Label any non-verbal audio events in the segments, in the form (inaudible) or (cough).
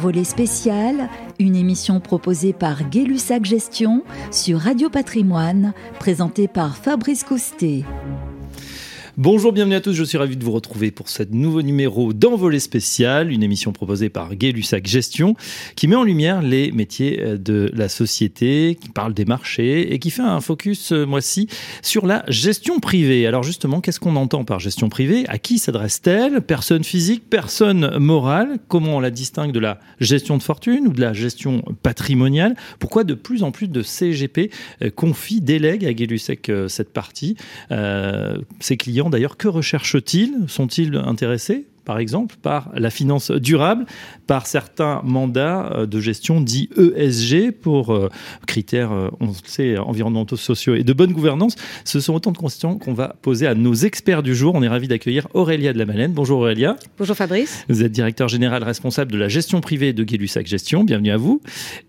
Envolée spécial, une émission proposée par Gay-Lussac Gestion sur Radio Patrimoine, présentée par Fabrice Coustet. Bonjour, bienvenue à tous, je suis ravi de vous retrouver pour ce nouveau numéro d'Envolée spécial, une émission proposée par Gay Lussac Gestion, qui met en lumière les métiers euh, de la société, qui parle des marchés et qui fait un focus ce mois-ci sur la gestion privée. Alors justement, qu'est-ce qu'on entend par gestion privée? À qui s'adresse-t-elle? Personne physique, personne morale? Comment on la distingue de la gestion de fortune ou de la gestion patrimoniale? Pourquoi de plus en plus de CGP euh, confient, délèguent à Gay Lussac euh, cette partie euh, Ses clients d'ailleurs, que recherchent-ils? Sont-ils intéressés par exemple, par la finance durable, par certains mandats euh, de gestion dits ESG pour euh, critères, euh, on sait, environnementaux, sociaux et de bonne gouvernance? Ce sont autant de questions qu'on va poser à nos experts du jour. On est ravi d'accueillir Aurélia de la Malène. Bonjour Aurélia. Bonjour Fabrice. Vous êtes directeur général responsable de la gestion privée de Gay-Lussac Gestion. Bienvenue à vous.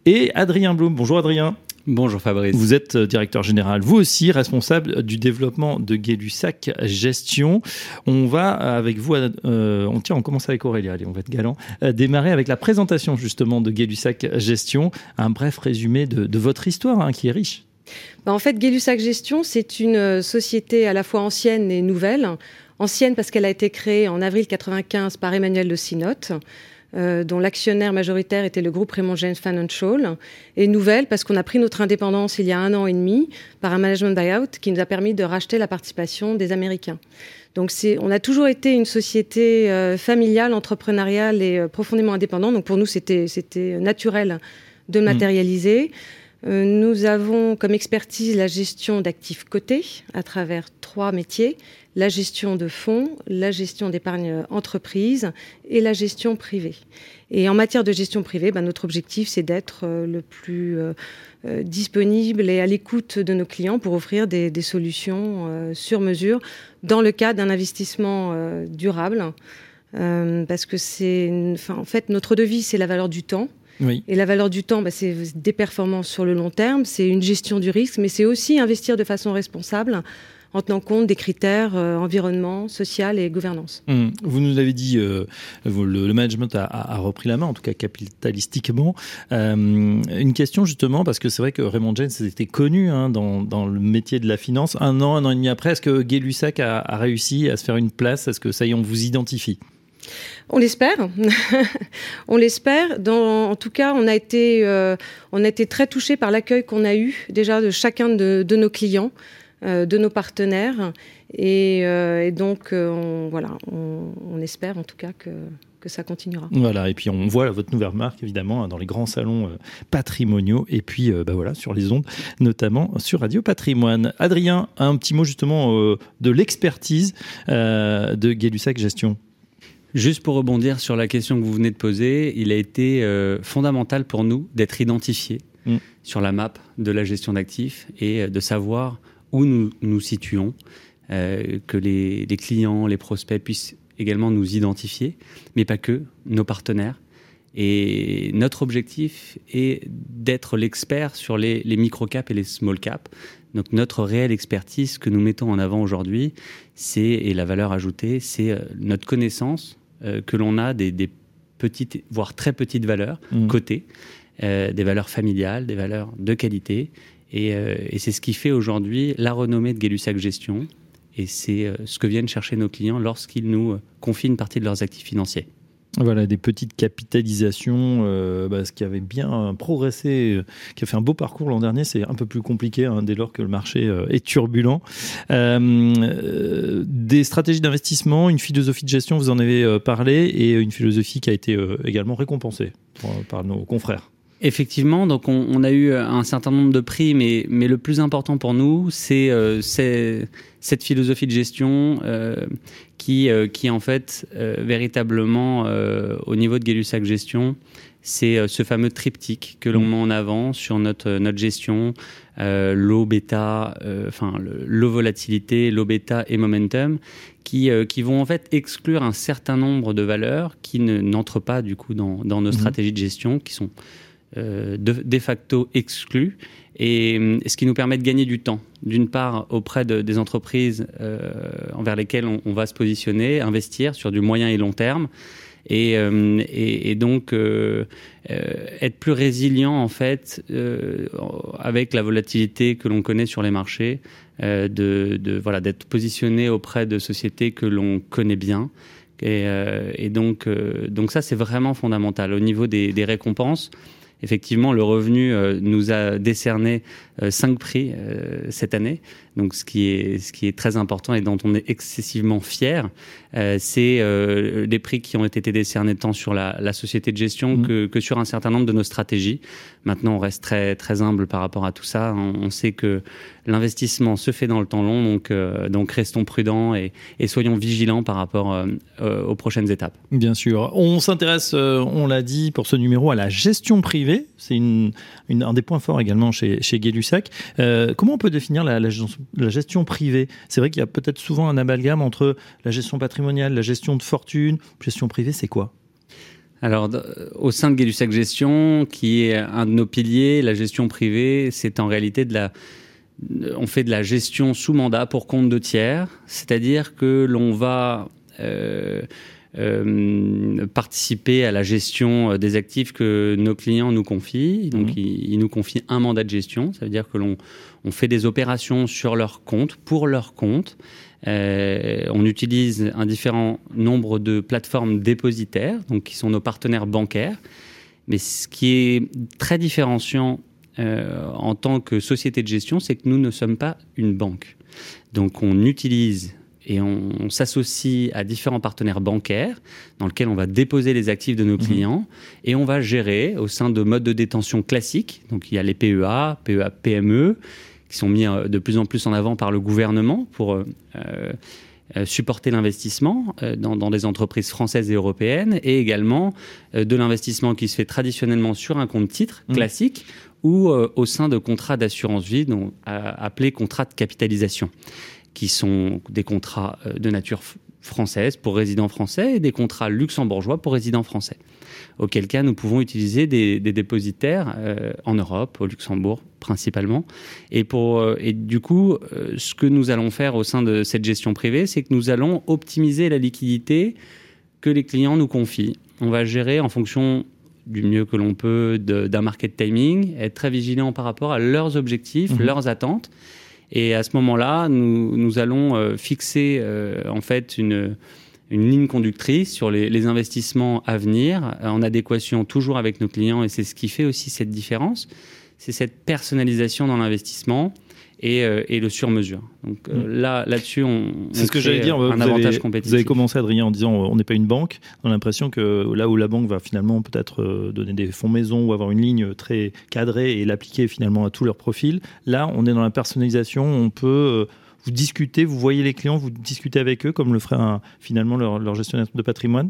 Et Adrien Blum. Bonjour Adrien. Bonjour Fabrice. Vous êtes euh, directeur général, vous aussi responsable du développement de Gay-Lussac Gestion. On va avec vous, euh, on tient, on commence avec Aurélia, allez, on va être galant, euh, démarrer avec la présentation justement de Gay-Lussac Gestion, un bref résumé de, de votre histoire hein, qui est riche. Bah, en fait, Gay-Lussac Gestion, c'est une société à la fois ancienne et nouvelle. Ancienne parce qu'elle a été créée en avril 95 par Emmanuel de Sinotte. Euh, dont l'actionnaire majoritaire était le groupe Raymond James Financial, et nouvelle parce qu'on a pris notre indépendance il y a un an et demi par un management buyout qui nous a permis de racheter la participation des Américains. Donc c'est, on a toujours été une société euh, familiale, entrepreneuriale et euh, profondément indépendante. Donc pour nous, c'était, c'était naturel de Mmh. matérialiser. Nous avons comme expertise la gestion d'actifs cotés à travers trois métiers la gestion de fonds, la gestion d'épargne entreprise et la gestion privée. Et en matière de gestion privée, ben, notre objectif, c'est d'être euh, le plus euh, euh, disponible et à l'écoute de nos clients pour offrir des, solutions euh, sur mesure dans le cadre d'un investissement euh, durable. Euh, parce que c'est, en fait, notre devise, c'est la valeur du temps. Oui. Et la valeur du temps, bah, c'est des performances sur le long terme, c'est une gestion du risque, mais c'est aussi investir de façon responsable en tenant compte des critères euh, environnement, social et gouvernance. Hum, Vous nous avez dit, euh, le, le management a, repris la main, en tout cas capitalistiquement. Euh, une question justement, parce que c'est vrai que Raymond James était connu hein, dans, dans le métier de la finance. Un an, un an et demi après, est-ce que Gay Lussac a, a réussi à se faire une place? Est-ce que ça y est, on vous identifie? On l'espère, (laughs) on l'espère. En tout cas, on a été, euh, on a été très touché par l'accueil qu'on a eu déjà de chacun de, nos clients, euh, de nos partenaires, et, euh, donc on, voilà, on, espère en tout cas que, que ça continuera. Voilà, et puis on voit votre nouvelle marque évidemment hein, dans les grands salons patrimoniaux et puis bah voilà sur les ondes, notamment sur Radio Patrimoine. Adrien, un petit mot justement de l'expertise de Gay-Lussac Gestion. Juste pour rebondir sur la question que vous venez de poser, il a été euh, fondamental pour nous d'être identifié Mm. sur la map de la gestion d'actifs et euh, de savoir où nous nous situons, euh, que les, les clients, les prospects puissent également nous identifier, mais pas que, nos partenaires. Et notre objectif est d'être l'expert sur les, les micro-caps et les small-caps. Donc notre réelle expertise que nous mettons en avant aujourd'hui, c'est et la valeur ajoutée, c'est notre connaissance euh, que l'on a des, des petites, voire très petites valeurs Mm. cotées, euh, des valeurs familiales, des valeurs de qualité. Et, euh, et c'est ce qui fait aujourd'hui la renommée de Gay-Lussac Gestion. Et c'est ce que viennent chercher nos clients lorsqu'ils nous confient une partie de leurs actifs financiers. Voilà, des petites capitalisations, euh, bah, ce qui avait bien progressé, euh, qui a fait un beau parcours l'an dernier, c'est un peu plus compliqué hein, dès lors que le marché euh, est turbulent. Des stratégies d'investissement, une philosophie de gestion, vous en avez parlé, et une philosophie qui a été également récompensée par nos confrères. Effectivement, donc on, on a eu un certain nombre de prix, mais, mais le plus important pour nous, c'est euh, cette philosophie de gestion euh, qui, euh, qui en fait euh, véritablement euh, au niveau de Gay-Lussac Gestion, c'est euh, ce fameux triptyque que l'on met en avant sur notre, notre gestion, euh, l'eau bêta, euh, enfin le- l'eau volatilité, l'eau bêta et momentum, qui, euh, qui vont en fait exclure un certain nombre de valeurs qui ne- n'entrent pas du coup dans, dans nos Mhm. stratégies de gestion, qui sont euh, de, de facto exclus, et euh, ce qui nous permet de gagner du temps, d'une part auprès de- des entreprises euh, envers lesquelles on, va se positionner, investir sur du moyen et long terme, et, et, donc être plus résilient en fait avec la volatilité que l'on connaît sur les marchés, de, voilà d'être positionné auprès de sociétés que l'on connaît bien. Et, donc, donc ça, c'est vraiment fondamental. Au niveau des récompenses, effectivement, le revenu euh, nous a décerné euh, cinq prix euh, cette année. Donc, ce qui est ce qui est très important et dont on est excessivement fier, c'est les prix qui ont été décernés tant sur la, société de gestion mmh. que, que, sur un certain nombre de nos stratégies. Maintenant, on reste très très humble par rapport à tout ça. On, sait que l'investissement se fait dans le temps long, donc donc restons prudents et, et, soyons vigilants par rapport aux prochaines étapes. Bien sûr. On s'intéresse, on l'a dit pour ce numéro, à la gestion privée c'est un des points forts également chez, chez Gay-Lussac. Euh, comment on peut définir la, gestion privée? C'est vrai qu'il y a peut-être souvent un amalgame entre la gestion patrimoniale, la gestion de fortune. Gestion privée, c'est quoi? Alors, au sein de Gay-Lussac Gestion, qui est un de nos piliers, la gestion privée, c'est en réalité de la, on fait de la gestion sous mandat pour compte de tiers, c'est-à-dire que l'on va euh, euh, participer à la gestion euh, des actifs que nos clients nous confient. Donc, mhm. ils, nous confient un mandat de gestion. Ça veut dire que l'on on fait des opérations sur leur compte, pour leur compte. Euh, on utilise un différent nombre de plateformes dépositaires, donc qui sont nos partenaires bancaires. Mais ce qui est très différenciant euh, en tant que société de gestion, c'est que nous ne sommes pas une banque. Donc on utilise et on, s'associe à différents partenaires bancaires dans lesquels on va déposer les actifs de nos mhm. clients et on va gérer au sein de modes de détention classiques. Donc il y a les PEA, PEA, PME qui sont mis euh, de plus en plus en avant par le gouvernement pour euh, euh, supporter l'investissement dans, dans, des entreprises françaises et européennes et également de l'investissement qui se fait traditionnellement sur un compte titre mhm. classique ou au sein de contrats d'assurance vie, donc, appelés contrats de capitalisation qui sont des contrats euh, de nature française pour résidents français et des contrats luxembourgeois pour résidents français. Auquel cas, nous pouvons utiliser des, dépositaires euh, en Europe, au Luxembourg principalement. Et, pour, euh, et du coup, ce que nous allons faire au sein de cette gestion privée, c'est que nous allons optimiser la liquidité que les clients nous confient. On va gérer en fonction du mieux que l'on peut d'un market timing, être très vigilant par rapport à leurs objectifs, mmh. leurs attentes et à ce moment-là, nous, nous, allons euh, fixer euh, en fait une, une, ligne conductrice sur les, les, investissements à venir, en adéquation toujours avec nos clients. Et c'est ce qui fait aussi cette différence. C'est cette personnalisation dans l'investissement euh, et, le sur-mesure. Donc euh, mm. là, là-dessus, on, c'est ce que j'allais dire. Un avantage compétitif. Vous avez commencé, Adrien, en disant on n'est pas une banque. On a l'impression que là où la banque va finalement peut-être euh, donner des fonds maison ou avoir une ligne très cadrée et l'appliquer finalement à tous leurs profils, là, on est dans la personnalisation. On peut vous discuter, vous voyez les clients, vous discutez avec eux comme le ferait finalement leur, leur gestionnaire de patrimoine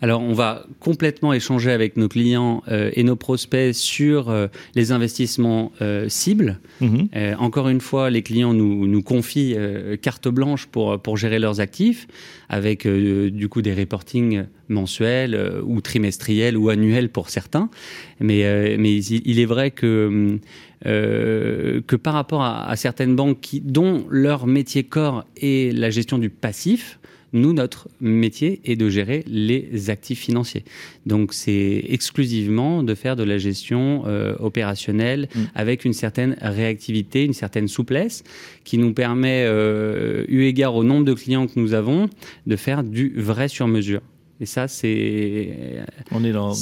alors, on va complètement échanger avec nos clients euh, et nos prospects sur euh, les investissements euh, cibles. Mhm. encore une fois, les clients nous, nous confient carte blanche pour, pour gérer leurs actifs, avec du coup des reportings mensuels ou trimestriels ou annuels pour certains. Mais, mais il, est vrai que, que par rapport à, à certaines banques qui, dont leur métier corps est la gestion du passif, nous, notre métier est de gérer les actifs financiers. Donc, c'est exclusivement de faire de la gestion euh, opérationnelle mm. avec une certaine réactivité, une certaine souplesse qui nous permet, euh, eu égard au nombre de clients que nous avons, de faire du vrai sur mesure. Et ça, c'est. On est dans,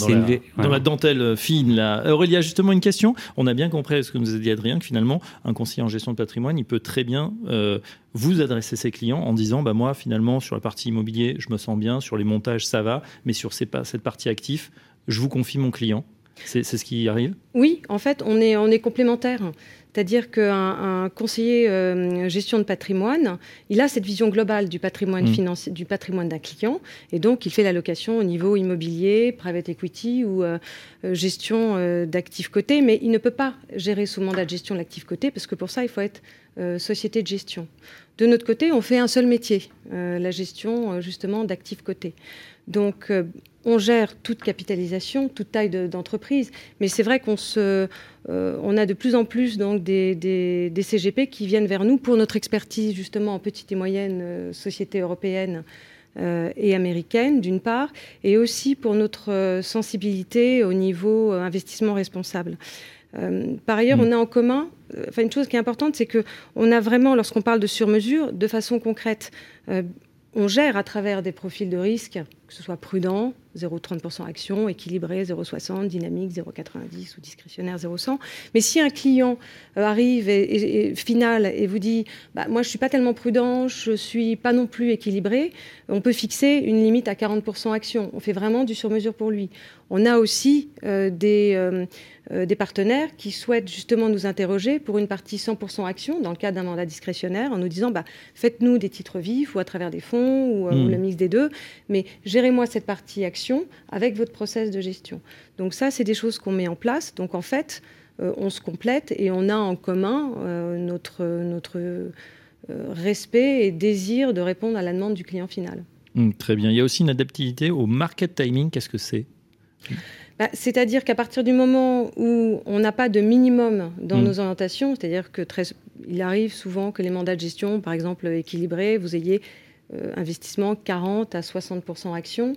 la, dentelle fine, là. Aurélia, justement, une question. On a bien compris ce que nous a dit Adrien, que finalement, un conseiller en gestion de patrimoine, il peut très bien euh, vous adresser ses clients en disant bah, Moi, finalement, sur la partie immobilier, je me sens bien, sur les montages, ça va, mais sur cette partie actif, je vous confie mon client. C'est ce qui arrive? Oui, en fait, on est, on est complémentaires. C'est-à-dire qu'un conseiller euh, gestion de patrimoine, il a cette vision globale du patrimoine mmh. financier, du patrimoine d'un client, et donc il fait l'allocation au niveau immobilier, private equity ou euh, euh, gestion d'actifs cotés, mais il ne peut pas gérer sous mandat de gestion l'actif coté parce que pour ça il faut être société de gestion. De notre côté, on fait un seul métier, la gestion justement d'actifs cotés. Donc on gère toute capitalisation, toute taille d'entreprise, mais c'est vrai qu'on se, euh, on a de plus en plus donc des, CGP qui viennent vers nous pour notre expertise justement en petite et moyenne euh, société européenne et américaine, d'une part, et aussi pour notre sensibilité au niveau investissement responsable. par ailleurs, mm. on a en commun, enfin une chose qui est importante, c'est que on a vraiment, lorsqu'on parle de sur-mesure, de façon concrète, on gère à travers des profils de risque, que ce soit prudent, 0,30% action, équilibré, 0,60, dynamique, 0,90 ou discrétionnaire, 0,100. Mais si un client euh, arrive et, final et vous dit bah, Moi, je ne suis pas tellement prudent, je ne suis pas non plus équilibré, on peut fixer une limite à 40% action. On fait vraiment du sur-mesure pour lui. On a aussi euh, des, euh, des partenaires qui souhaitent justement nous interroger pour une partie 100% action dans le cadre d'un mandat discrétionnaire en nous disant bah, Faites-nous des titres vifs ou à travers des fonds ou, ou hmm. le mix des deux, mais gérez-moi cette partie action avec votre process de gestion. Donc ça, c'est des choses qu'on met en place. Donc en fait, euh, on se complète et on a en commun euh, notre, notre euh, respect et désir de répondre à la demande du client final. Hum, très bien. Il y a aussi une adaptivité au market timing. Qu'est-ce que c'est? Bah, C'est-à-dire qu'à partir du moment où on n'a pas de minimum dans hum. nos orientations, c'est-à-dire que très, il arrive souvent que les mandats de gestion, par exemple équilibrés, vous ayez investissement 40 à 60% actions.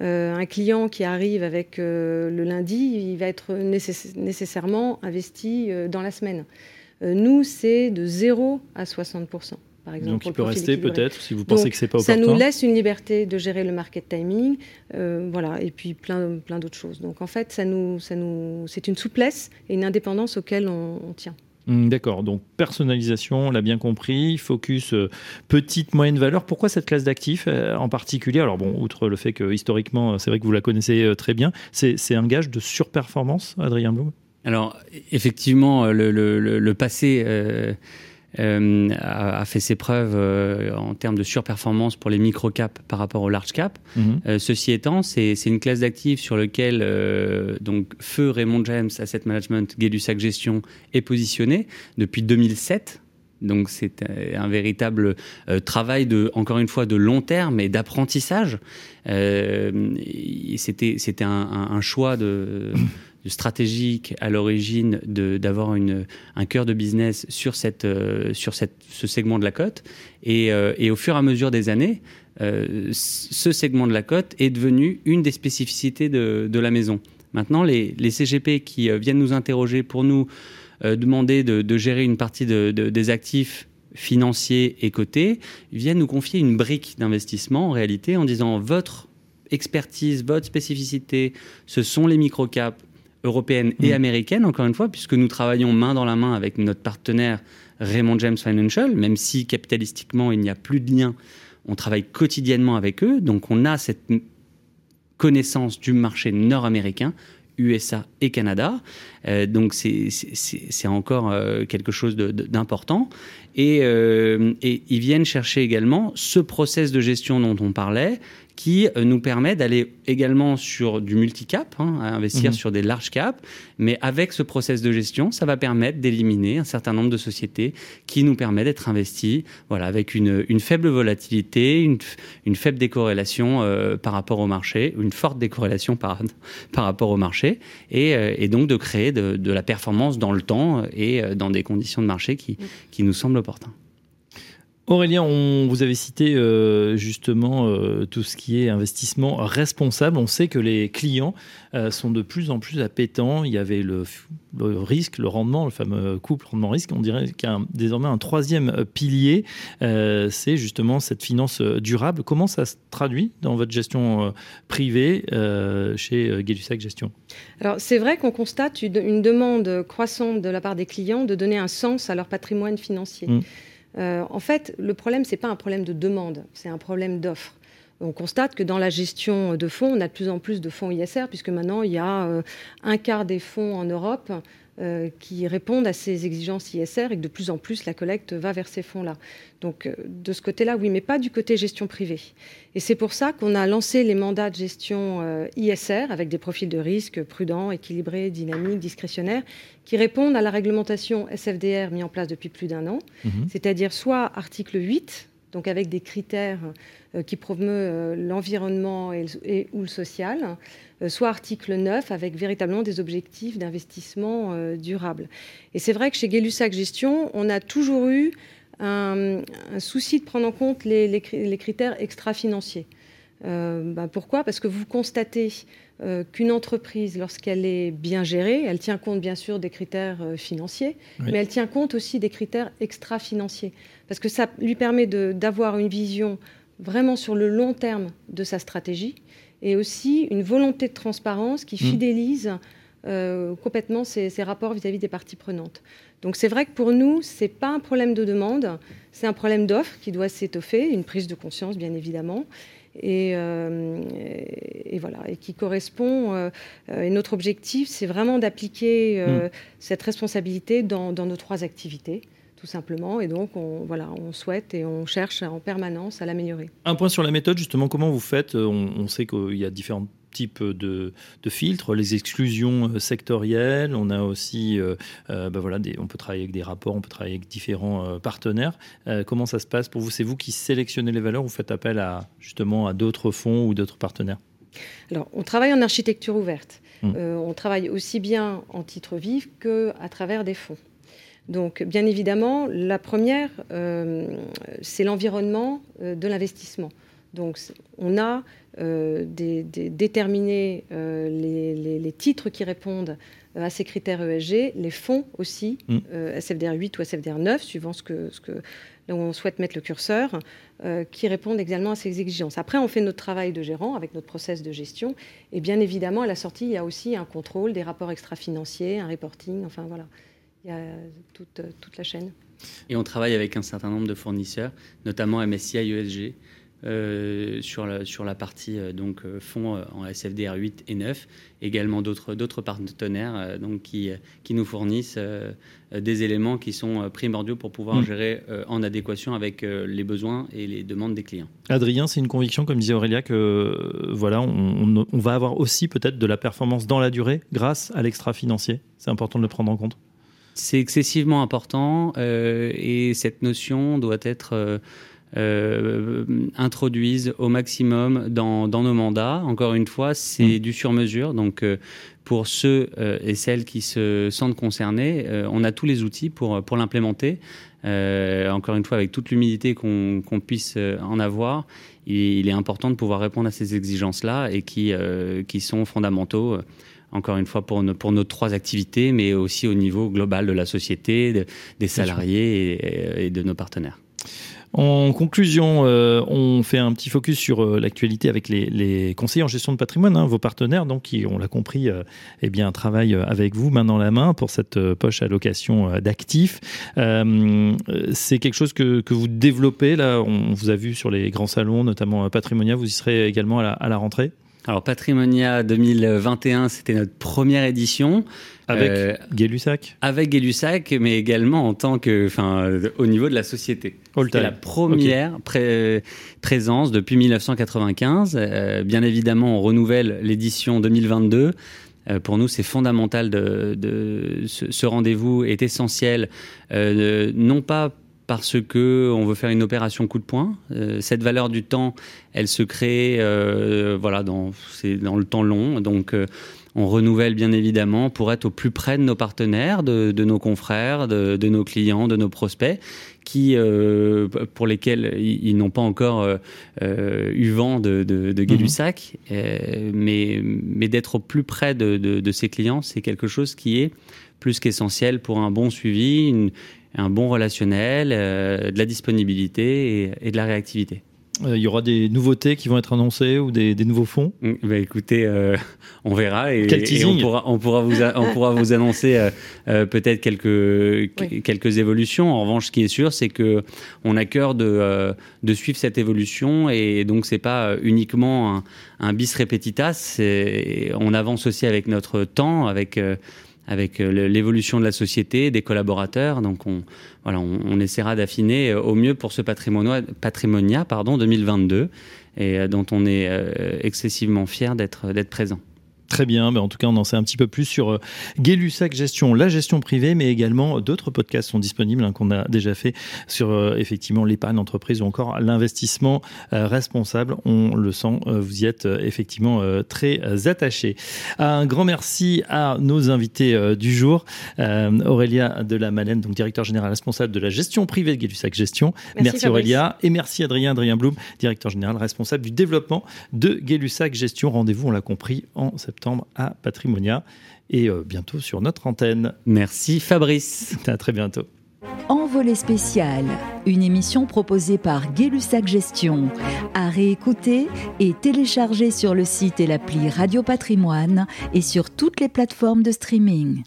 Euh, un client qui arrive avec euh, le lundi, il va être nécessairement investi euh, dans la semaine. nous, c'est de 0 à 60% par exemple, Donc il peut rester peut-être si vous pensez que c'est pas opportun. Ça nous laisse une liberté de gérer le market timing, voilà, et puis plein, plein d'autres choses. Donc en fait, ça nous, ça nous, c'est une souplesse et une indépendance auxquelles on tient. Hmm, d'accord, donc personnalisation, on l'a bien compris, focus euh, petite, moyenne valeur. Pourquoi cette classe d'actifs euh, en particulier? Alors bon, outre le fait que historiquement, c'est vrai que vous la connaissez euh, très bien, c'est un gage de surperformance, Adrien Blum? Alors effectivement, le, passé euh, a, fait ses preuves euh, en termes de surperformance pour les micro-caps par rapport aux large-cap. Mhm. Euh, ceci étant, c'est une classe d'actifs sur lequel donc Feu Raymond James Asset Management, Gay-Lussac Gestion est positionné depuis 2007. Donc c'est un véritable travail de, encore une fois, de long terme et d'apprentissage. C'était c'était un, un, choix de (laughs) stratégique à l'origine d'avoir un cœur de business sur, cette, euh, sur cette, ce segment de la cote. Et, euh, et, au fur et à mesure des années, euh, ce segment de la cote est devenu une des spécificités de, de la maison. Maintenant, les, les, CGP qui viennent nous interroger pour nous demander de, de, gérer une partie de, des actifs financiers et cotés, viennent nous confier une brique d'investissement en réalité en disant votre expertise, votre spécificité, ce sont les microcaps, européenne et mm. américaine, encore une fois, puisque nous travaillons main dans la main avec notre partenaire Raymond James Financial, même si capitalistiquement il n'y a plus de lien, on travaille quotidiennement avec eux, donc on a cette connaissance du marché nord-américain, USA et Canada. Euh, donc c'est encore euh, quelque chose d'important. Et, euh, et, ils viennent chercher également ce process de gestion dont on parlait, qui euh, nous permet d'aller également sur du multicap, hein, à investir mhm. sur des large caps, mais avec ce process de gestion, ça va permettre d'éliminer un certain nombre de sociétés qui nous permet d'être investis voilà, avec une, une faible volatilité, une, une faible décorrélation euh, par rapport au marché, une forte décorrélation par, (laughs) par rapport au marché, et, euh, et donc de créer de, de, la performance dans le temps et dans des conditions de marché qui, qui nous semblent opportunes. Aurélien, on vous avait cité euh, justement euh, tout ce qui est investissement responsable. On sait que les clients euh, sont de plus en plus appétents. Il y avait le, risque, le rendement, le fameux couple rendement-risque. On dirait qu'il y a désormais un troisième pilier, c'est justement cette finance durable. Comment ça se traduit dans votre gestion privée chez gay Gestion? Alors c'est vrai qu'on constate une, demande croissante de la part des clients de donner un sens à leur patrimoine financier. Mmh. Euh, en fait, le problème, ce n'est pas un problème de demande, c'est un problème d'offre. On constate que dans la gestion de fonds, on a de plus en plus de fonds ISR, puisque maintenant, il y a euh, un quart des fonds en Europe euh, qui répondent à ces exigences ISR et que de plus en plus la collecte va vers ces fonds-là. Donc euh, de ce côté-là, oui, mais pas du côté gestion privée. Et c'est pour ça qu'on a lancé les mandats de gestion euh, ISR avec des profils de risque prudents, équilibrés, dynamiques, discrétionnaires, qui répondent à la réglementation SFDR mise en place depuis plus d'un an, mhm. c'est-à-dire soit article 8, donc avec des critères qui promeuvent l'environnement et, ou le social, euh, soit article 9 avec véritablement des objectifs d'investissement euh, durable. Et c'est vrai que chez gay Gestion, on a toujours eu un, souci de prendre en compte les, critères extra-financiers. Bah, pourquoi? Parce que vous constatez qu'une entreprise, lorsqu'elle est bien gérée, elle tient compte bien sûr des critères financiers, mais elle tient compte aussi des critères extra-financiers. Parce que ça lui permet d'avoir une vision vraiment sur le long terme de sa stratégie et aussi une volonté de transparence qui mmh. fidélise euh, complètement ces, rapports vis-à-vis des parties prenantes. Donc c'est vrai que pour nous, ce n'est pas un problème de demande, c'est un problème d'offre qui doit s'étoffer, une prise de conscience bien évidemment. Et, euh, voilà, et qui correspond. Euh, et notre objectif, c'est vraiment d'appliquer mmh. cette responsabilité dans, nos trois activités tout simplement. Et donc, on, voilà, on souhaite et on cherche en permanence à l'améliorer. Un point sur la méthode, justement, comment vous faites? On, sait qu'il y a différents types de, filtres, les exclusions euh, sectorielles, on a aussi, euh, bah voilà, des, on peut travailler avec des rapports, on peut travailler avec différents partenaires. comment ça se passe pour vous? C'est vous qui sélectionnez les valeurs ou vous faites appel à, justement à d'autres fonds ou d'autres partenaires? Alors, on travaille en architecture ouverte. Mmh. on travaille aussi bien en titre vif qu'à travers des fonds. Donc, bien évidemment, la première, c'est l'environnement de l'investissement. Donc, on a euh, déterminé les, titres qui répondent à ces critères ESG, les fonds aussi, mm. SFDR 8 ou SFDR 9, suivant ce que, ce que, là où on souhaite mettre le curseur, qui répondent également à ces exigences. Après, on fait notre travail de gérant avec notre process de gestion. Et bien évidemment, à la sortie, il y a aussi un contrôle des rapports extra-financiers, un reporting, enfin voilà il y a toute, toute, la chaîne. Et on travaille avec un certain nombre de fournisseurs, notamment MSCI ESG, euh, sur, la, sur la partie euh, donc euh, fonds en SFDR 8 et 9, également d'autres d'autres partenaires donc qui, qui nous fournissent des éléments qui sont primordiaux pour pouvoir mm. gérer en adéquation avec les besoins et les demandes des clients. Adrien, c'est une conviction, comme disait Aurélia, que voilà, on, on va avoir aussi peut-être de la performance dans la durée grâce à l'extra financier. C'est important de le prendre en compte. C'est excessivement important euh, et cette notion doit être euh, euh, introduite au maximum dans, nos mandats. Encore une fois, c'est mmh. du sur-mesure. Donc, pour ceux et celles qui se sentent concernés, on a tous les outils pour, pour l'implémenter. encore une fois, avec toute l'humilité qu'on puisse en avoir, il, est important de pouvoir répondre à ces exigences-là et qui, qui sont fondamentaux encore une fois pour, pour nos trois activités, mais aussi au niveau global de la société, des salariés et, de nos partenaires. En conclusion, euh, on fait un petit focus sur euh, l'actualité avec les, conseillers en gestion de patrimoine, hein, vos partenaires, donc qui, on l'a compris, euh, eh bien travaillent avec vous main dans la main pour cette poche allocation d'actifs. c'est quelque chose que, que, vous développez là? On vous a vu sur les grands salons, notamment Patrimonia. Vous y serez également à la rentrée? Alors Patrimonia 2021, c'était notre première édition. Avec euh, Gay-Lussac Avec Gay-Lussac, mais également en tant que, enfin, au niveau de la société. C'était la première présence depuis 1995. Euh, bien évidemment, on renouvelle l'édition 2022. Euh, pour nous, c'est fondamental de, de ce, ce rendez-vous est essentiel, euh, non pas parce que on veut faire une opération coup de poing. Euh, cette valeur du temps, elle se crée, euh, voilà, dans c'est dans le temps long. Donc euh, on renouvelle bien évidemment pour être au plus près de nos partenaires, de, nos confrères, de, nos clients, de nos prospects, qui pour lesquels ils, n'ont pas encore eu vent de, de, de mhm. mais mais d'être au plus près de, ces clients, c'est quelque chose qui est plus qu'essentiel pour un bon suivi, une, un bon relationnel, euh, de la disponibilité et, de la réactivité. Euh, il y aura des nouveautés qui vont être annoncées ou des, nouveaux fonds? Mm, bah Écoutez, euh, on verra et, on, pourra, on, pourra, vous, on pourra vous annoncer peut-être quelques, quelques évolutions. En revanche, ce qui est sûr, c'est que on a cœur de, de suivre cette évolution et donc c'est pas uniquement un, un bis repetitas. On avance aussi avec notre temps, avec avec euh, l'évolution de la société, des collaborateurs. Donc on, voilà, on, essaiera d'affiner euh, au mieux pour ce patrimonia, pardon, 2022 et euh, dont on est excessivement fier d'être présent. Très bien, mais en tout cas, on en sait un petit peu plus sur euh, Gay-Lussac Gestion, la gestion privée, mais également d'autres podcasts sont disponibles hein, qu'on a déjà fait sur euh, effectivement l'épargne d'entreprise ou encore l'investissement euh, responsable. On le sent, vous y êtes effectivement très attaché. Un grand merci à nos invités du jour, Aurélia de la Malène, donc directeur général responsable de la gestion privée de Gay-Lussac Gestion. Merci, Aurélia et merci Adrien, Adrien Blum, directeur général responsable du développement de Gay-Lussac Gestion. Rendez-vous, on l'a compris, en septembre à Patrimonia et euh, bientôt sur notre antenne. Merci Fabrice. À très bientôt. Envolée spécial, une émission proposée par Gay-Lussac Gestion, à réécouter et télécharger sur le site et l'appli Radio Patrimoine et sur toutes les plateformes de streaming.